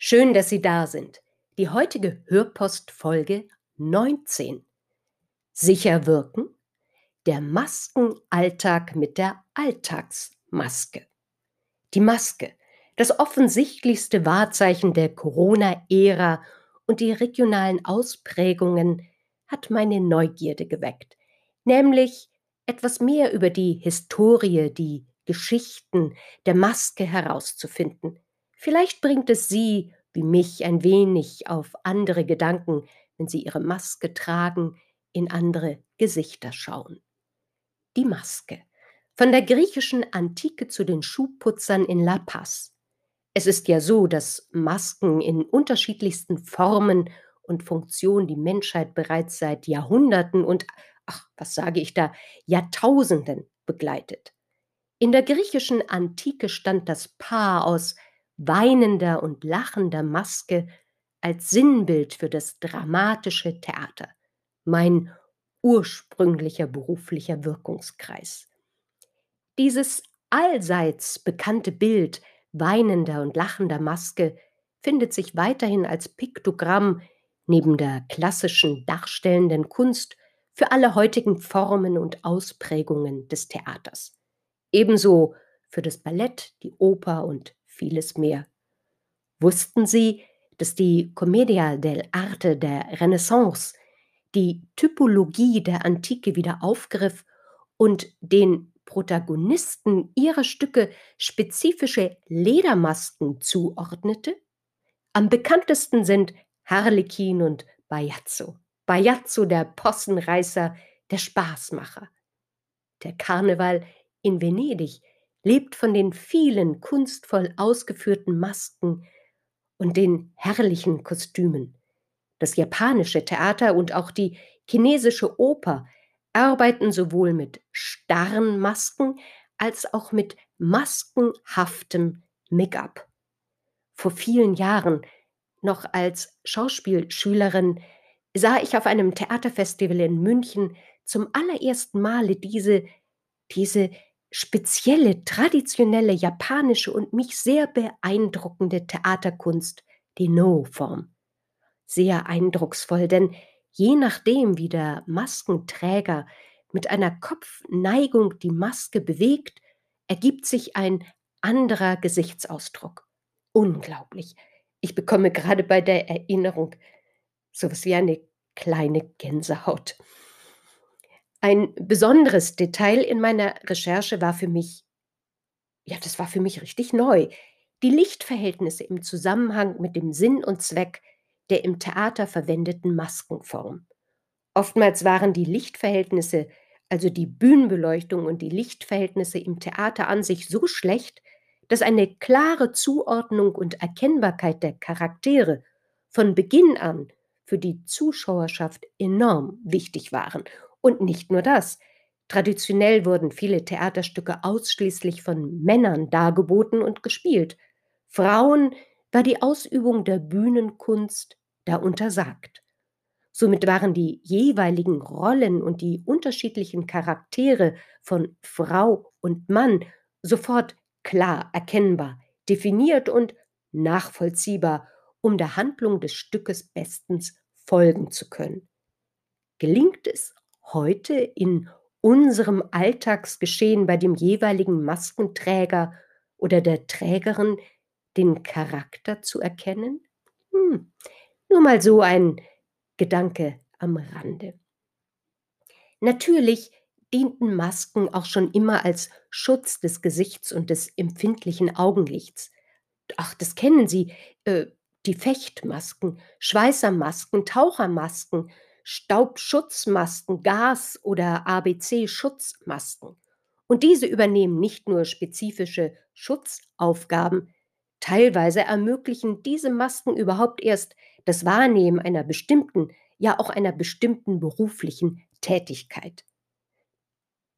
Schön, dass Sie da sind. Die heutige Hörpost Folge 19. Sicher wirken? Der Maskenalltag mit der Alltagsmaske. Die Maske, das offensichtlichste Wahrzeichen der Corona-Ära und die regionalen Ausprägungen, hat meine Neugierde geweckt, nämlich etwas mehr über die Historie, die Geschichten der Maske herauszufinden. Vielleicht bringt es Sie wie mich ein wenig auf andere Gedanken, wenn Sie Ihre Maske tragen, in andere Gesichter schauen. Die Maske. Von der griechischen Antike zu den Schuhputzern in La Paz. Es ist ja so, dass Masken in unterschiedlichsten Formen und Funktionen die Menschheit bereits seit Jahrhunderten und, ach, was sage ich da, Jahrtausenden begleitet. In der griechischen Antike stand das Paar aus weinender und lachender Maske als Sinnbild für das dramatische Theater, mein ursprünglicher beruflicher Wirkungskreis. Dieses allseits bekannte Bild weinender und lachender Maske findet sich weiterhin als Piktogramm neben der klassischen darstellenden Kunst für alle heutigen Formen und Ausprägungen des Theaters. Ebenso für das Ballett, die Oper und vieles mehr. Wussten Sie, dass die Commedia dell'arte der Renaissance die Typologie der Antike wieder aufgriff und den Protagonisten ihrer Stücke spezifische Ledermasken zuordnete? Am bekanntesten sind Harlekin und Bajazzo. Bajazzo der Possenreißer, der Spaßmacher. Der Karneval in Venedig lebt von den vielen kunstvoll ausgeführten Masken und den herrlichen Kostümen. Das japanische Theater und auch die chinesische Oper arbeiten sowohl mit starren Masken als auch mit maskenhaftem Make-up. Vor vielen Jahren, noch als Schauspielschülerin, sah ich auf einem Theaterfestival in München zum allerersten Male diese, diese spezielle, traditionelle japanische und mich sehr beeindruckende Theaterkunst, die No-Form. Sehr eindrucksvoll, denn je nachdem, wie der Maskenträger mit einer Kopfneigung die Maske bewegt, ergibt sich ein anderer Gesichtsausdruck. Unglaublich. Ich bekomme gerade bei der Erinnerung sowas wie eine kleine Gänsehaut. Ein besonderes Detail in meiner Recherche war für mich ja, das war für mich richtig neu. Die Lichtverhältnisse im Zusammenhang mit dem Sinn und Zweck der im Theater verwendeten Maskenform. Oftmals waren die Lichtverhältnisse, also die Bühnenbeleuchtung und die Lichtverhältnisse im Theater an sich so schlecht, dass eine klare Zuordnung und Erkennbarkeit der Charaktere von Beginn an für die Zuschauerschaft enorm wichtig waren und nicht nur das. Traditionell wurden viele Theaterstücke ausschließlich von Männern dargeboten und gespielt. Frauen war die Ausübung der Bühnenkunst da untersagt. Somit waren die jeweiligen Rollen und die unterschiedlichen Charaktere von Frau und Mann sofort klar erkennbar, definiert und nachvollziehbar, um der Handlung des Stückes bestens folgen zu können. Gelingt es heute in unserem Alltagsgeschehen bei dem jeweiligen Maskenträger oder der Trägerin den Charakter zu erkennen? Hm, nur mal so ein Gedanke am Rande. Natürlich dienten Masken auch schon immer als Schutz des Gesichts und des empfindlichen Augenlichts. Ach, das kennen Sie, äh, die Fechtmasken, Schweißermasken, Tauchermasken, Staubschutzmasken, Gas- oder ABC-Schutzmasken. Und diese übernehmen nicht nur spezifische Schutzaufgaben, Teilweise ermöglichen diese Masken überhaupt erst das Wahrnehmen einer bestimmten, ja auch einer bestimmten beruflichen Tätigkeit.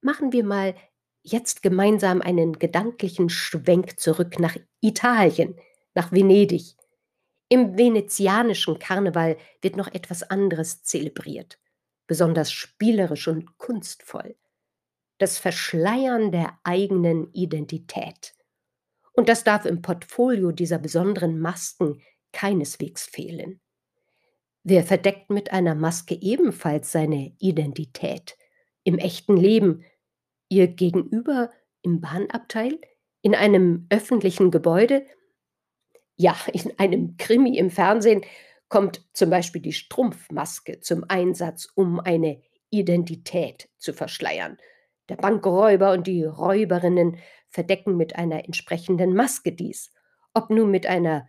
Machen wir mal jetzt gemeinsam einen gedanklichen Schwenk zurück nach Italien, nach Venedig. Im venezianischen Karneval wird noch etwas anderes zelebriert, besonders spielerisch und kunstvoll. Das Verschleiern der eigenen Identität. Und das darf im Portfolio dieser besonderen Masken keineswegs fehlen. Wer verdeckt mit einer Maske ebenfalls seine Identität? Im echten Leben, ihr Gegenüber im Bahnabteil, in einem öffentlichen Gebäude, ja, in einem Krimi im Fernsehen kommt zum Beispiel die Strumpfmaske zum Einsatz, um eine Identität zu verschleiern. Der Bankräuber und die Räuberinnen verdecken mit einer entsprechenden Maske dies. Ob nun mit einer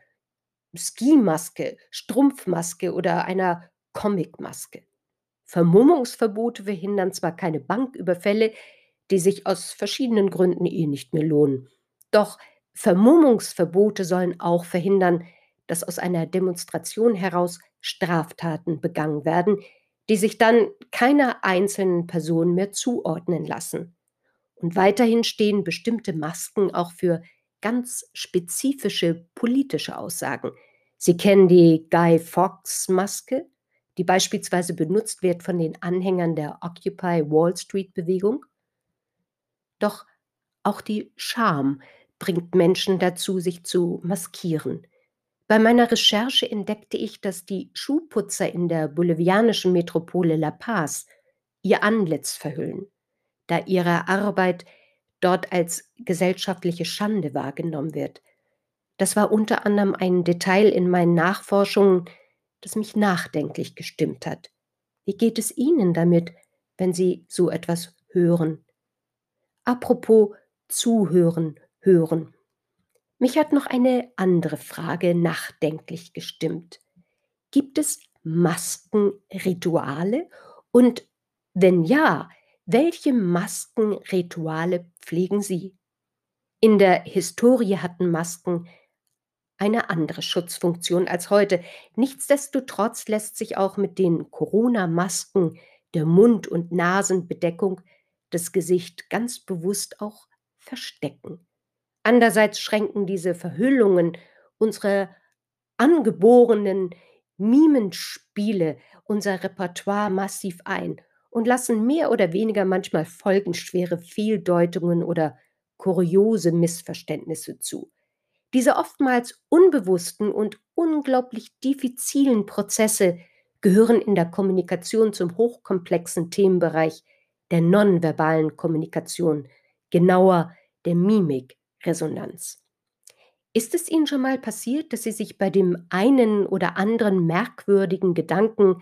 Skimaske, Strumpfmaske oder einer Comicmaske. Vermummungsverbote verhindern zwar keine Banküberfälle, die sich aus verschiedenen Gründen eh nicht mehr lohnen. Doch Vermummungsverbote sollen auch verhindern, dass aus einer Demonstration heraus Straftaten begangen werden, die sich dann keiner einzelnen Person mehr zuordnen lassen. Und weiterhin stehen bestimmte Masken auch für ganz spezifische politische Aussagen. Sie kennen die Guy Fawkes-Maske, die beispielsweise benutzt wird von den Anhängern der Occupy Wall Street-Bewegung. Doch auch die Scham bringt Menschen dazu, sich zu maskieren. Bei meiner Recherche entdeckte ich, dass die Schuhputzer in der bolivianischen Metropole La Paz ihr Antlitz verhüllen da ihre Arbeit dort als gesellschaftliche Schande wahrgenommen wird. Das war unter anderem ein Detail in meinen Nachforschungen, das mich nachdenklich gestimmt hat. Wie geht es Ihnen damit, wenn Sie so etwas hören? Apropos zuhören, hören. Mich hat noch eine andere Frage nachdenklich gestimmt. Gibt es Maskenrituale? Und wenn ja, welche Maskenrituale pflegen Sie? In der Historie hatten Masken eine andere Schutzfunktion als heute. Nichtsdestotrotz lässt sich auch mit den Corona-Masken der Mund- und Nasenbedeckung das Gesicht ganz bewusst auch verstecken. Andererseits schränken diese Verhüllungen unsere angeborenen Mimenspiele, unser Repertoire massiv ein und lassen mehr oder weniger manchmal folgenschwere Fehldeutungen oder kuriose Missverständnisse zu. Diese oftmals unbewussten und unglaublich diffizilen Prozesse gehören in der Kommunikation zum hochkomplexen Themenbereich der nonverbalen Kommunikation, genauer der Mimikresonanz. Ist es Ihnen schon mal passiert, dass Sie sich bei dem einen oder anderen merkwürdigen Gedanken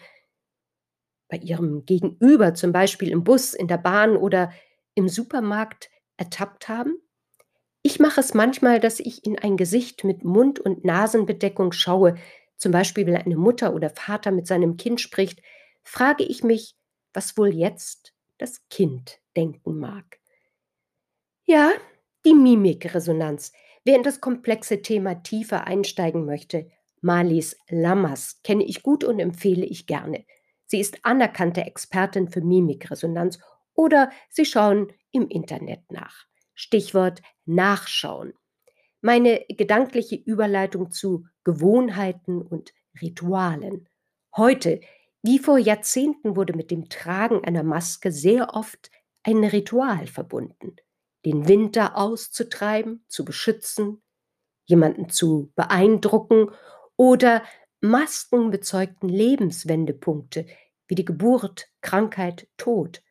bei ihrem Gegenüber, zum Beispiel im Bus, in der Bahn oder im Supermarkt, ertappt haben? Ich mache es manchmal, dass ich in ein Gesicht mit Mund- und Nasenbedeckung schaue, zum Beispiel wenn eine Mutter oder Vater mit seinem Kind spricht, frage ich mich, was wohl jetzt das Kind denken mag. Ja, die Mimikresonanz. Wer in das komplexe Thema tiefer einsteigen möchte, Malis Lammers kenne ich gut und empfehle ich gerne. Sie ist anerkannte Expertin für Mimikresonanz oder Sie schauen im Internet nach. Stichwort Nachschauen. Meine gedankliche Überleitung zu Gewohnheiten und Ritualen. Heute, wie vor Jahrzehnten, wurde mit dem Tragen einer Maske sehr oft ein Ritual verbunden. Den Winter auszutreiben, zu beschützen, jemanden zu beeindrucken oder Masken bezeugten Lebenswendepunkte wie die Geburt, Krankheit, Tod,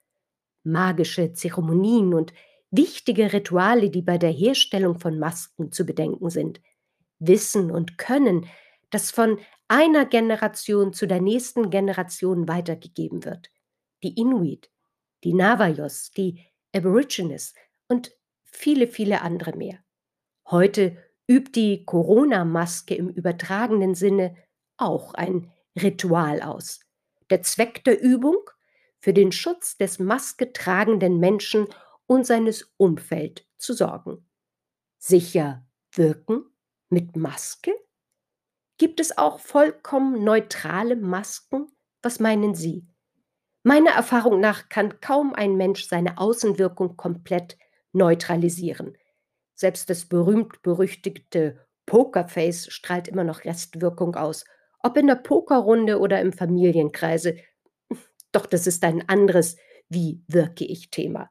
magische Zeremonien und wichtige Rituale, die bei der Herstellung von Masken zu bedenken sind. Wissen und Können, das von einer Generation zu der nächsten Generation weitergegeben wird. Die Inuit, die Navajos, die Aborigines und viele, viele andere mehr. Heute übt die Corona-Maske im übertragenen Sinne auch ein Ritual aus. Der Zweck der Übung? Für den Schutz des masketragenden Menschen und seines Umfeld zu sorgen. Sicher wirken? Mit Maske? Gibt es auch vollkommen neutrale Masken? Was meinen Sie? Meiner Erfahrung nach kann kaum ein Mensch seine Außenwirkung komplett neutralisieren. Selbst das berühmt-berüchtigte Pokerface strahlt immer noch Restwirkung aus, ob in der Pokerrunde oder im Familienkreise. Doch das ist ein anderes Wie wirke ich Thema.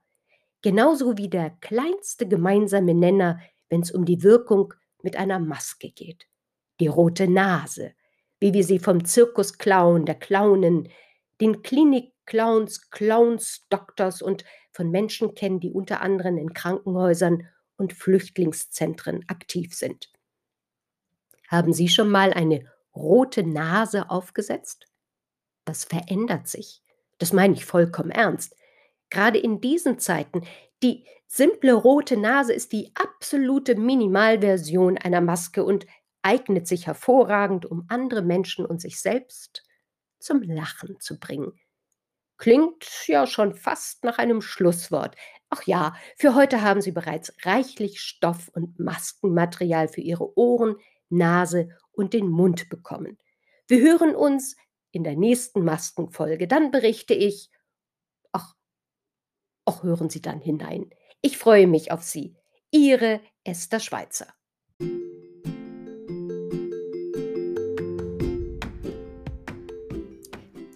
Genauso wie der kleinste gemeinsame Nenner, wenn es um die Wirkung mit einer Maske geht. Die rote Nase, wie wir sie vom Zirkusclown, der Clownen, den Klinikclowns, Clowns, Doktors und von Menschen kennen, die unter anderem in Krankenhäusern und Flüchtlingszentren aktiv sind. Haben Sie schon mal eine rote Nase aufgesetzt? Das verändert sich. Das meine ich vollkommen ernst. Gerade in diesen Zeiten, die simple rote Nase ist die absolute Minimalversion einer Maske und eignet sich hervorragend, um andere Menschen und sich selbst zum Lachen zu bringen. Klingt ja schon fast nach einem Schlusswort. Ach ja, für heute haben Sie bereits reichlich Stoff und Maskenmaterial für Ihre Ohren, Nase und den Mund bekommen. Wir hören uns in der nächsten Maskenfolge. Dann berichte ich. Ach, ach, hören Sie dann hinein. Ich freue mich auf Sie. Ihre Esther Schweizer.